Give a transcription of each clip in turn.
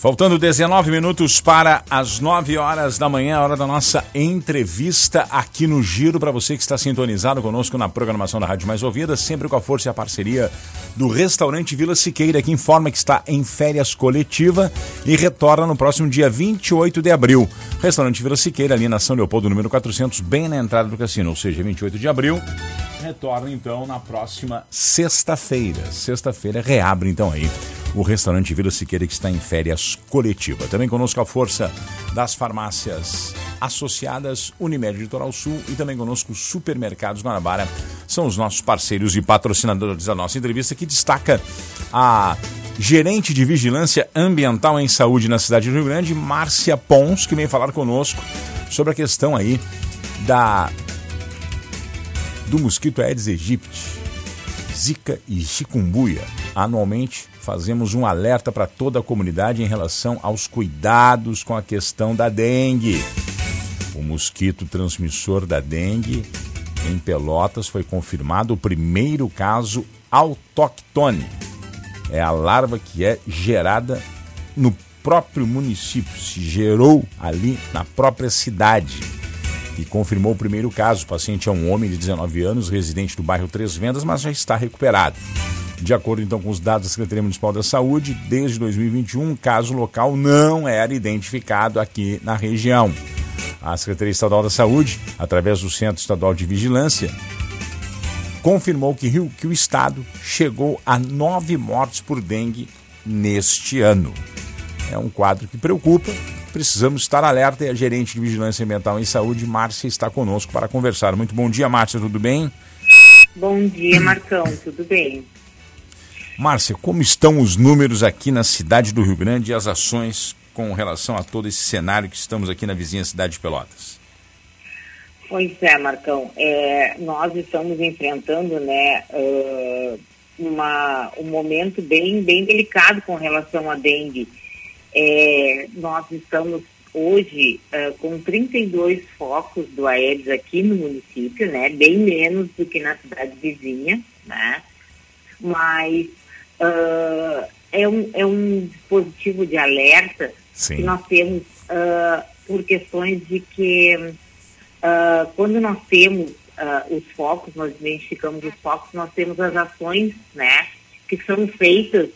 Faltando 19 minutos para as 9 horas da manhã, a hora da nossa entrevista aqui no Giro, para você que está sintonizado conosco na programação da Rádio Mais Ouvida, sempre com a força e a parceria do restaurante Vila Siqueira, que informa que está em férias coletiva e retorna no próximo dia 28 de abril. Restaurante Vila Siqueira, ali na São Leopoldo, número 400, bem na entrada do cassino, ou seja, 28 de abril. Retorna então na próxima sexta-feira. Sexta-feira reabre então aí o restaurante Vila Siqueira que está em férias coletiva. Também conosco a força das farmácias associadas Unimed Litoral Sul e também conosco Supermercados Guanabara. São os nossos parceiros e patrocinadores da nossa entrevista que destaca a gerente de vigilância ambiental em saúde na cidade do Rio Grande, Márcia Pons, que vem falar conosco sobre a questão aí da do mosquito Aedes aegypti, Zika e chikungunya. Anualmente fazemos um alerta para toda a comunidade em relação aos cuidados com a questão da dengue. O mosquito transmissor da dengue em Pelotas foi confirmado o primeiro caso autóctone. É a larva que é gerada no próprio município, se gerou ali na própria cidade. E confirmou o primeiro caso. O paciente é um homem de 19 anos, residente do bairro Três Vendas, mas já está recuperado. De acordo então com os dados da Secretaria Municipal da Saúde, desde 2021, o caso local não era identificado aqui na região. A Secretaria Estadual da Saúde, através do Centro Estadual de Vigilância, confirmou que, Rio, que o estado chegou a nove mortes por dengue neste ano. É um quadro que preocupa, precisamos estar alerta e a gerente de Vigilância Ambiental em Saúde, Márcia, está conosco para conversar. Muito bom dia, Márcia, tudo bem? Bom dia, Marcão, tudo bem? Márcia, como estão os números aqui na cidade do Rio Grande e as ações com relação a todo esse cenário que estamos aqui na vizinha cidade de Pelotas? Pois é, Marcão. É, nós estamos enfrentando né, uma, um momento bem, bem delicado com relação à dengue. É, nós estamos hoje com 32 focos do Aedes aqui no município, né, bem menos do que na cidade vizinha, né, mas uh, é, um, é um dispositivo de alerta Sim. que nós temos uh, por questões de que uh, quando nós temos os focos, nós identificamos os focos, nós temos as ações né, que são feitas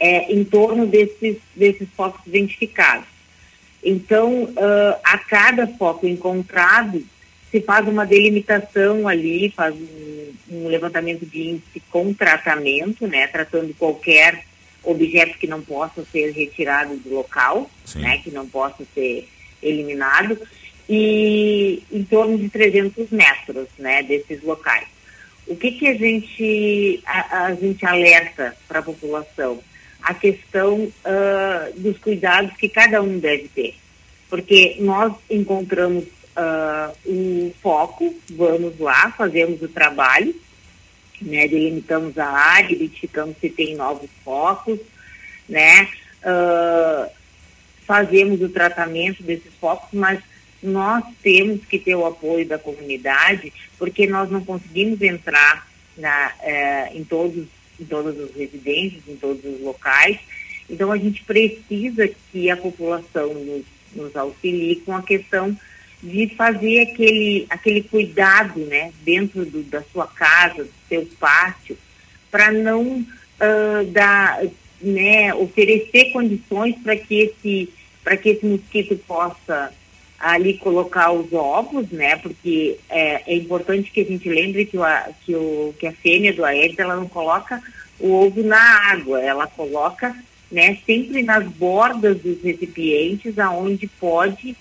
é, em torno desses, desses focos identificados. Então, a cada foco encontrado, se faz uma delimitação ali, faz um um levantamento de índice com tratamento, né, tratando qualquer objeto que não possa ser retirado do local, né, que não possa ser eliminado, e em torno de 300 metros, né, desses locais. O que que a gente a, a gente alerta para a população? A questão uh, dos cuidados que cada um deve ter, porque nós encontramos uh, um foco, vamos lá, fazemos o trabalho, né, delimitamos a área, identificamos se tem novos focos, né, uh, fazemos o tratamento desses focos, mas nós temos que ter o apoio da comunidade, porque nós não conseguimos entrar na, eh, em, todos, em todas as residências, em todos os locais, então a gente precisa que a população nos, nos auxilie com a questão de fazer aquele, aquele cuidado né, dentro do, da sua casa, do seu pátio, para não uh, dar, né, oferecer condições para que esse para que esse mosquito possa ali colocar os ovos, né? Porque é, é importante que a gente lembre que, o, que, o, que a fêmea do Aedes ela não coloca o ovo na água, ela coloca né, sempre nas bordas dos recipientes, aonde pode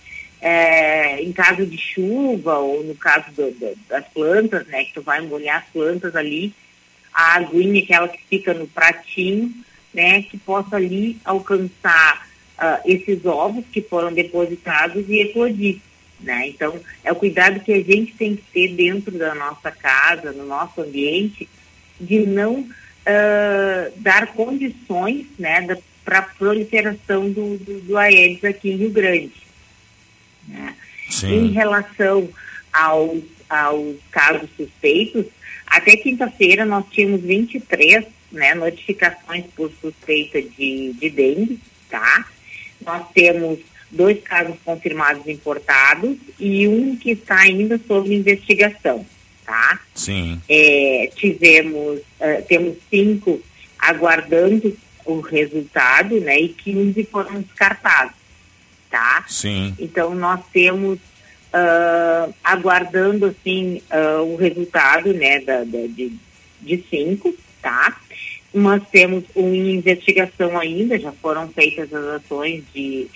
é, em caso de chuva ou no caso do, do, das plantas, né, que tu vai molhar as plantas ali, a aguinha, aquela que fica no pratinho, né, que possa ali alcançar uh, esses ovos que foram depositados e eclodir. Né? Então, é o cuidado que a gente tem que ter dentro da nossa casa, no nosso ambiente, de não uh, dar condições né, para a proliferação do, do, do Aedes aqui em Rio Grande. Sim. Em relação aos, aos casos suspeitos, até quinta-feira nós tínhamos 23 né, notificações por suspeita de, de dengue, tá? Nós temos dois casos confirmados importados e um que está ainda sob investigação, tá? Sim. É, tivemos, uh, temos cinco aguardando o resultado, né? E 15 foram descartados, tá? Sim. Então nós temos uh, aguardando assim uh, o resultado, né? Da, da, de, de cinco, tá? Nós temos uma investigação ainda, já foram feitas as ações de,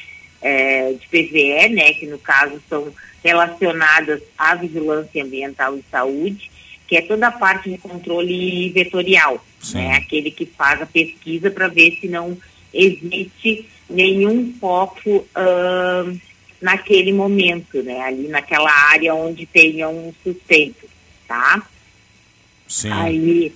é, de PVE, né? Que no caso são relacionadas à vigilância ambiental e saúde que é toda a parte de controle vetorial, né? aquele que faz a pesquisa para ver se não existe nenhum foco uh, naquele momento, né? ali naquela área onde tenha um suspeito, tá? Sim. Aí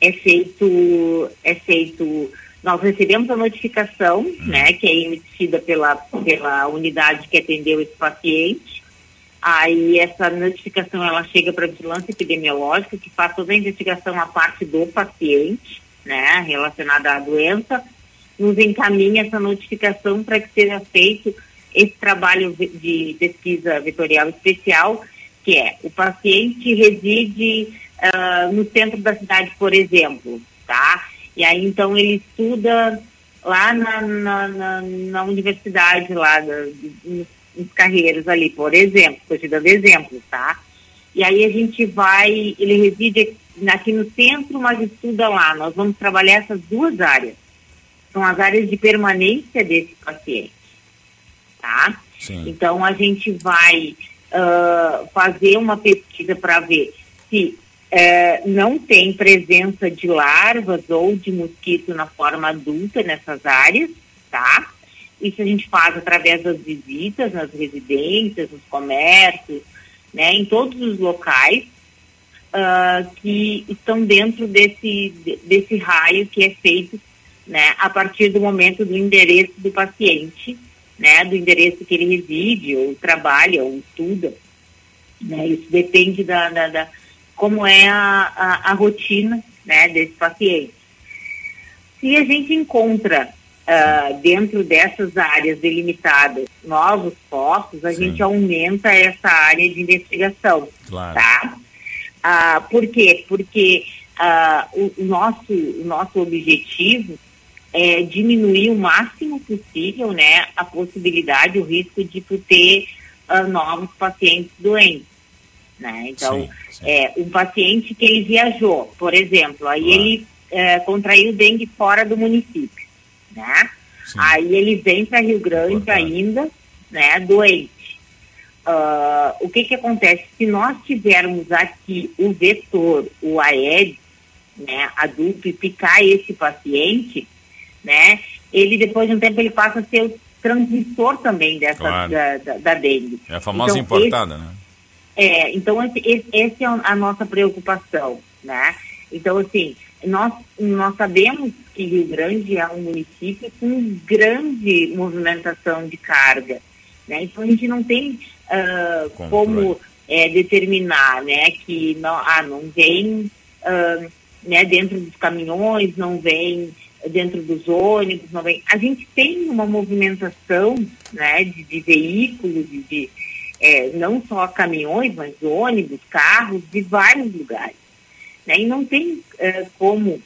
é feito, é feito, nós recebemos a notificação, hum. né, que é emitida pela, pela unidade que atendeu esse paciente, Aí essa notificação ela chega para a vigilância epidemiológica, que faz toda a investigação a parte do paciente, né, relacionada à doença, nos encaminha essa notificação para que seja feito esse trabalho de pesquisa vetorial especial, que é o paciente reside uh, no centro da cidade, por exemplo, tá? E aí então ele estuda lá na, na, na, na universidade lá da, uns carreiros ali, por exemplo, estou te dando exemplos, tá? E aí a gente vai, ele reside aqui no centro, mas estuda lá. Nós vamos trabalhar essas duas áreas. São as áreas de permanência desse paciente, tá? Sim. Então a gente vai uh, fazer uma pesquisa para ver se uh, não tem presença de larvas ou de mosquito na forma adulta nessas áreas, tá? Isso a gente faz através das visitas nas residências, nos comércios, né, em todos os locais uh, que estão dentro desse, desse raio que é feito né, a partir do momento do endereço do paciente, né, do endereço que ele reside, ou trabalha, ou estuda. Né, isso depende da, da, da como é a, a, a rotina né, desse paciente. Se a gente encontra uh, dentro dessas áreas delimitadas novos postos, a Sim. gente aumenta essa área de investigação. Claro. Tá? Uh, por quê? Porque uh, o, nosso, o nosso objetivo é diminuir o máximo possível né, a possibilidade, o risco de tu ter novos pacientes doentes. Né? Então, sim, sim. É, um paciente que ele viajou, por exemplo, aí claro. ele é, contraiu dengue fora do município né? Sim. Aí ele vem para Rio Grande ainda, né, doente. Uh, o que que acontece? Se nós tivermos aqui o vetor, o Aedes, né, adulto, e picar esse paciente, né, ele depois de um tempo ele passa a ser o transmissor também dessa claro. da, da, da, dengue. É a famosa então, importada, esse, né? É, então esse, esse, esse é a nossa preocupação, né? Então, assim, nós, nós sabemos que Rio Grande é um município com grande movimentação de carga. Né? Então a gente não tem uh, como é, determinar né, que não, ah, não vem uh, né, dentro dos caminhões, não vem dentro dos ônibus. A gente tem uma movimentação né, de, de veículos, de, de é, não só caminhões, mas ônibus, carros, de vários lugares. Né? E não tem uh, como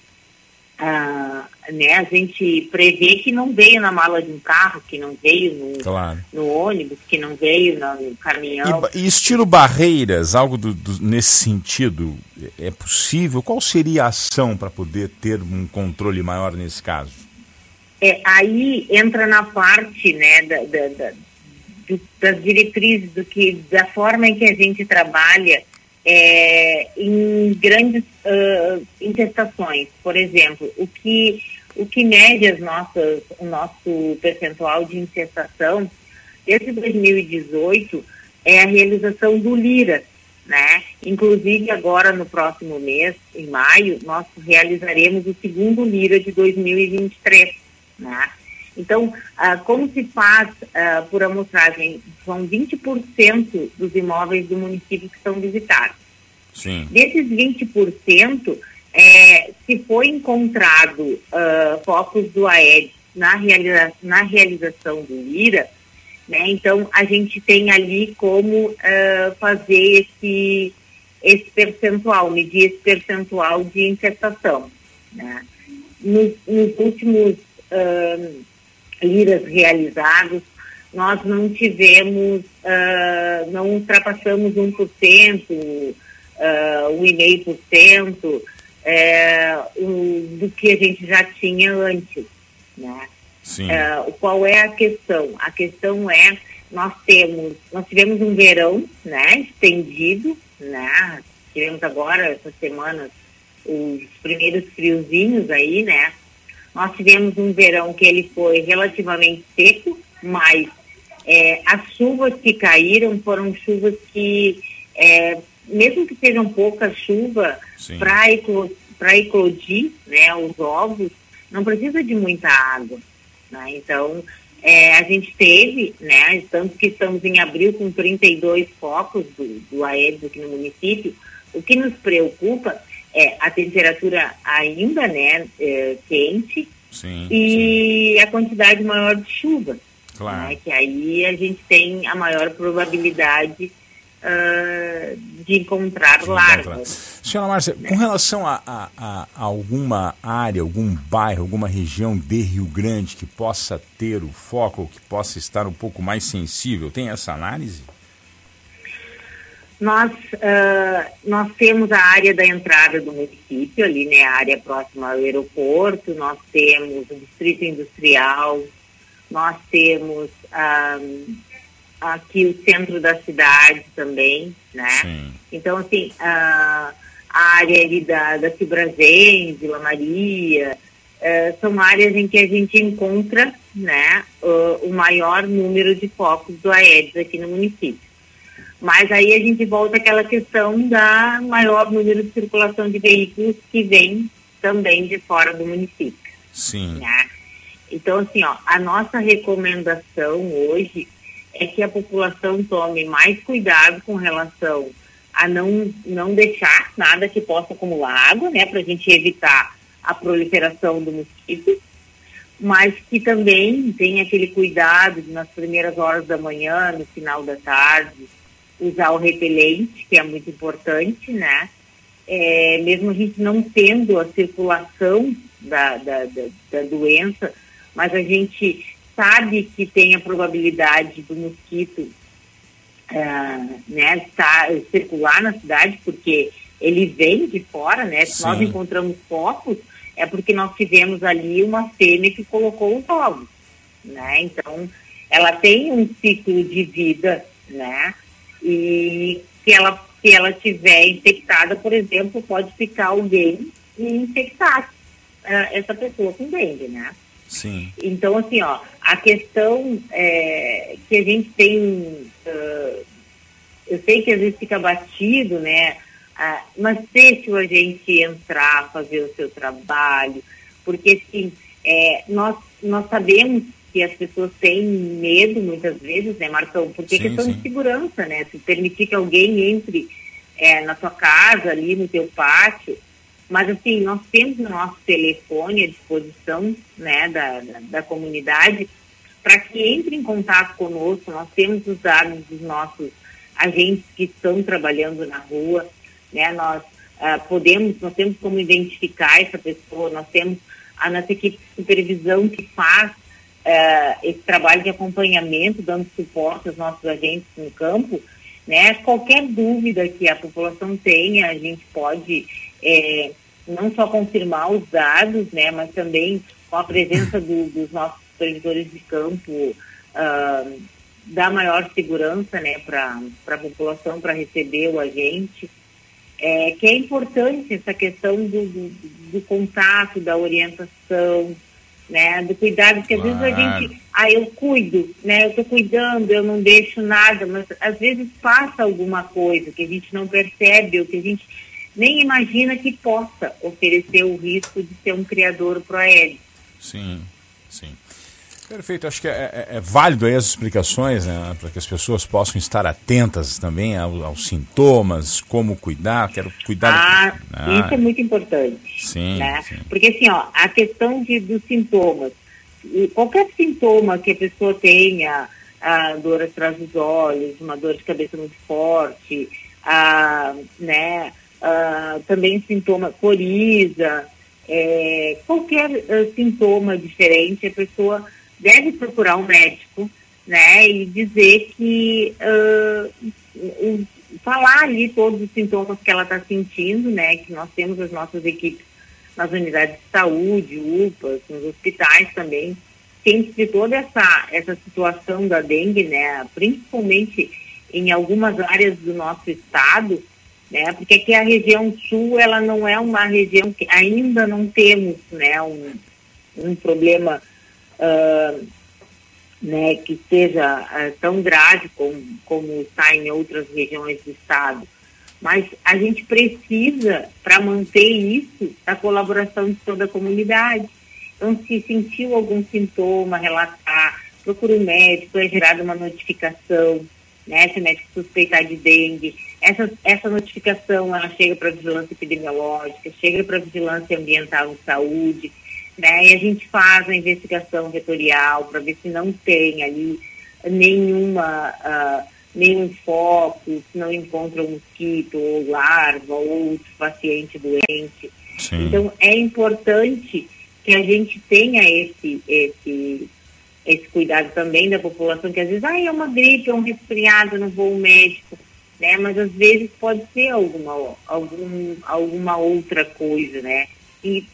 ah, né, a gente prever que não veio na mala de um carro, que não veio no, claro. no ônibus, que não veio no, caminhão. E, e, estilo barreiras, algo do, do, nesse sentido, é possível? Qual seria a ação para poder ter um controle maior nesse caso? É, aí entra na parte né, da, da, da das diretrizes, do que, da forma em que a gente trabalha é, em grandes uh. Por exemplo, o que, o que mede as nossas, o nosso percentual de intestação desde 2018 é a realização do LIRA, né? Inclusive agora no próximo mês, em maio, nós realizaremos o segundo LIRA de 2023, né? Então, ah, como se faz ah, por amostragem? São 20% dos imóveis do município que são visitados. Sim. Desses 20%, é, se foi encontrado ah, focos do AED na, realiza na realização do IRA, né, então a gente tem ali como fazer esse, esse percentual, medir esse percentual de infestação. Né. Nos, nos últimos uh, liras realizados, nós não tivemos, uh, não ultrapassamos 1%, uh, 1,5% é, um, do que a gente já tinha antes. Né? Sim. Uh, qual é a questão? A questão é nós temos, nós tivemos um verão, né, estendido, né? Tivemos agora essas semanas os primeiros friozinhos aí, né? Nós tivemos um verão que ele foi relativamente seco, mas é, as chuvas que caíram foram chuvas que, é, mesmo que sejam pouca chuva, para eclo, eclodir né, os ovos, não precisa de muita água. Né? Então, é, a gente teve, né, tanto que estamos em abril com 32 focos do, do Aedes aqui no município, o que nos preocupa é a temperatura ainda né, é, quente sim, e sim. a quantidade maior de chuva. Claro. Né, que aí a gente tem a maior probabilidade uh, de encontrar de larvas. Senhora Márcia, com relação a, a, a, alguma área, algum bairro, alguma região de Rio Grande que possa ter o foco, que possa estar um pouco mais sensível, tem essa análise? Nós, uh, nós temos a área da entrada do município, ali, né, a área próxima ao aeroporto, nós temos o distrito industrial, nós temos um, aqui o centro da cidade também, né? Sim. Então, assim, a, a área ali da, da Cibrazen, Vila Maria, uh, são áreas em que a gente encontra, né, uh, o maior número de focos do Aedes aqui no município. Mas aí a gente volta àquela questão da maior número de circulação de veículos que vem também de fora do município. Sim. Né? Então, assim, ó, a nossa recomendação hoje é que a população tome mais cuidado com relação a não, não deixar nada que possa acumular água, né, para a gente evitar a proliferação do mosquito, mas que também tenha aquele cuidado de, nas primeiras horas da manhã, no final da tarde, usar o repelente, que é muito importante, né? É, mesmo a gente não tendo a circulação da, da, da, da doença, mas a gente sabe que tem a probabilidade do mosquito uh, né, estar, circular na cidade, porque ele vem de fora, né? Se nós encontramos focos, é porque nós tivemos ali uma fêmea que colocou os ovos, né? Então, ela tem um ciclo de vida, né? E que ela, se ela tiver infectada, por exemplo, pode ficar alguém e infectar uh, essa pessoa com dengue, né? Sim. Então, assim, ó, a questão é, que a gente tem, uh, eu sei que às vezes fica batido, né? Uh, mas deixa o agente entrar, fazer o seu trabalho, porque, assim, é, nós, nós sabemos que as pessoas têm medo muitas vezes, né, Marcão? Porque sim, questão sim. de segurança, né? Se permitir que alguém entre é, na sua casa, ali no teu pátio, mas assim, nós temos o nosso telefone à disposição, né, da, da, da comunidade, para que entre em contato conosco, nós temos os dados dos nossos agentes que estão trabalhando na rua, né, nós uh, podemos, nós temos como identificar essa pessoa, nós temos a nossa equipe de supervisão que faz uh, esse trabalho de acompanhamento, dando suporte aos nossos agentes no campo, né? Qualquer dúvida que a população tenha, a gente pode é, não só confirmar os dados, né, mas também com a presença do, dos nossos supervisores de campo, uh, dar maior segurança né, para a população, para receber o agente. É, que é importante essa questão do, do, do contato, da orientação, né, do cuidado, porque claro. às vezes a gente, ah, eu cuido, né, eu estou cuidando, eu não deixo nada, mas às vezes passa alguma coisa que a gente não percebe, ou que a gente nem imagina que possa oferecer o risco de ser um criador proaéreo. Sim, sim. Perfeito, acho que é, é, é válido aí as explicações, né, para que as pessoas possam estar atentas também aos, aos sintomas, como cuidar, quero cuidar. Ah, ah, isso é muito importante. Sim, né? sim. Porque assim, ó, a questão de, dos sintomas, qualquer sintoma que a pessoa tenha, a dor atrás dos olhos, uma dor de cabeça muito forte, a, né, a, também sintoma coriza, é, qualquer uh, sintoma diferente, a pessoa deve procurar um médico, né, e dizer que uh, falar ali todos os sintomas que ela está sentindo, né, que nós temos as nossas equipes nas unidades de saúde, UPAs, nos hospitais também, cientes de toda essa, essa situação da dengue, né, principalmente em algumas áreas do nosso estado, né, porque aqui a região sul, ela não é uma região que ainda não temos, né, um, um problema uh, né, que seja uh, tão grave como, como está em outras regiões do estado. Mas a gente precisa, para manter isso, da colaboração de toda a comunidade. Então, se sentiu algum sintoma, relatar, procura o um médico, é gerada uma notificação, né, se o médico suspeitar de dengue. Essa, essa notificação, ela chega para a vigilância epidemiológica, chega para a vigilância ambiental e saúde, né? E a gente faz a investigação vetorial para ver se não tem ali nenhuma, uh, nenhum foco, se não encontra um mosquito ou larva ou outro paciente doente. Sim. Então é importante que a gente tenha esse, esse, esse cuidado também da população, que às vezes ah, é uma gripe, é um resfriado, não vou ao médico. Né? Mas às vezes pode ser alguma, algum, alguma outra coisa, né? E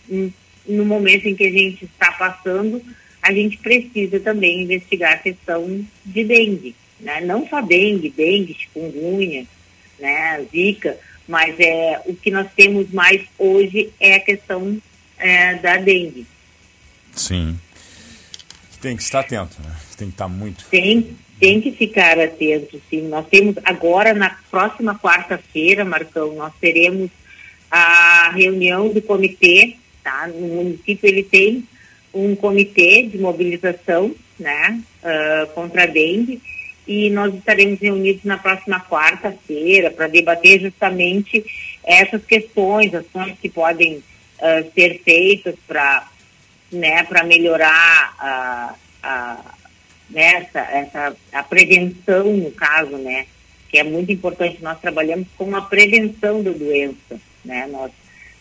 no momento em que a gente está passando, a gente precisa também investigar a questão de dengue, né? Não só dengue, dengue, chikungunya, né, zika, mas é, o que nós temos mais hoje é a questão é, da dengue. Sim. Tem que estar atento, né? Tem que estar muito. Tem, tem que ficar atento, sim. Nós temos agora, na próxima quarta-feira, Marcão, nós teremos a reunião do comitê tá? No município ele tem um comitê de mobilização, né, uh, contra a dengue, e nós estaremos reunidos na próxima quarta-feira para debater justamente essas questões, ações que podem uh, ser feitas para né, para melhorar a, a, né, essa, a prevenção, no caso, né, que é muito importante. Nós trabalhamos com a prevenção da doença, né, nós,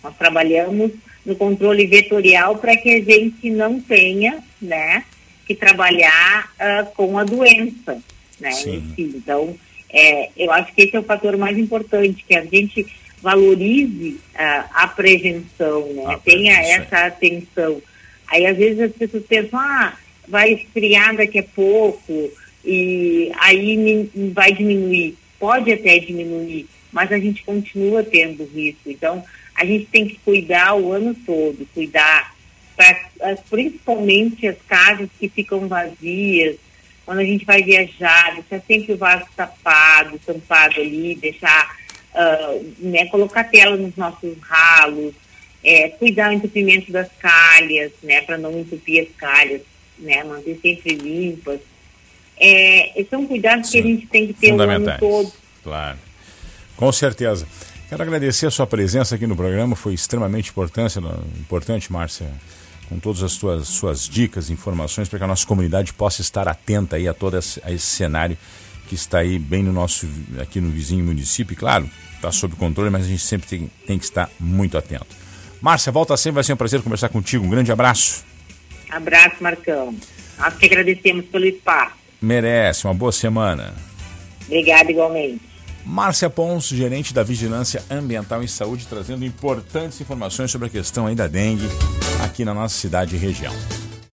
nós trabalhamos no controle vetorial para que a gente não tenha, né, que trabalhar uh, com a doença, né, si. Então, é, eu acho que esse é o fator mais importante, que a gente valorize uh, a prevenção, né, a tenha prevenção. essa atenção. Aí, às vezes, as pessoas pensam, ah, vai esfriar daqui a pouco e aí vai diminuir. Pode até diminuir, mas a gente continua tendo risco. Então, a gente tem que cuidar o ano todo, cuidar para principalmente as casas que ficam vazias, quando a gente vai viajar, deixar sempre o vaso tapado, tampado ali, deixar, uh, né, colocar tela nos nossos ralos, é, cuidar do entupimento das calhas, né, para não entupir as calhas, né, manter sempre limpas. É, são cuidados Sim, que a gente tem que ter o ano todo. Claro, com certeza. Quero agradecer a sua presença aqui no programa, foi extremamente importante, importante Márcia, com todas as suas, suas dicas, informações, para que a nossa comunidade possa estar atenta aí a todo esse, a esse cenário que está aí bem no nosso, aqui no vizinho município, e claro, está sob controle, mas a gente sempre tem, tem que estar muito atento. Márcia, volta sempre, vai ser um prazer conversar contigo, um grande abraço. Abraço, Marcão. Nós que agradecemos pelo espaço. Merece, uma boa semana. Obrigada igualmente. Márcia Pons, gerente da Vigilância Ambiental e Saúde, trazendo importantes informações sobre a questão aí da dengue aqui na nossa cidade e região.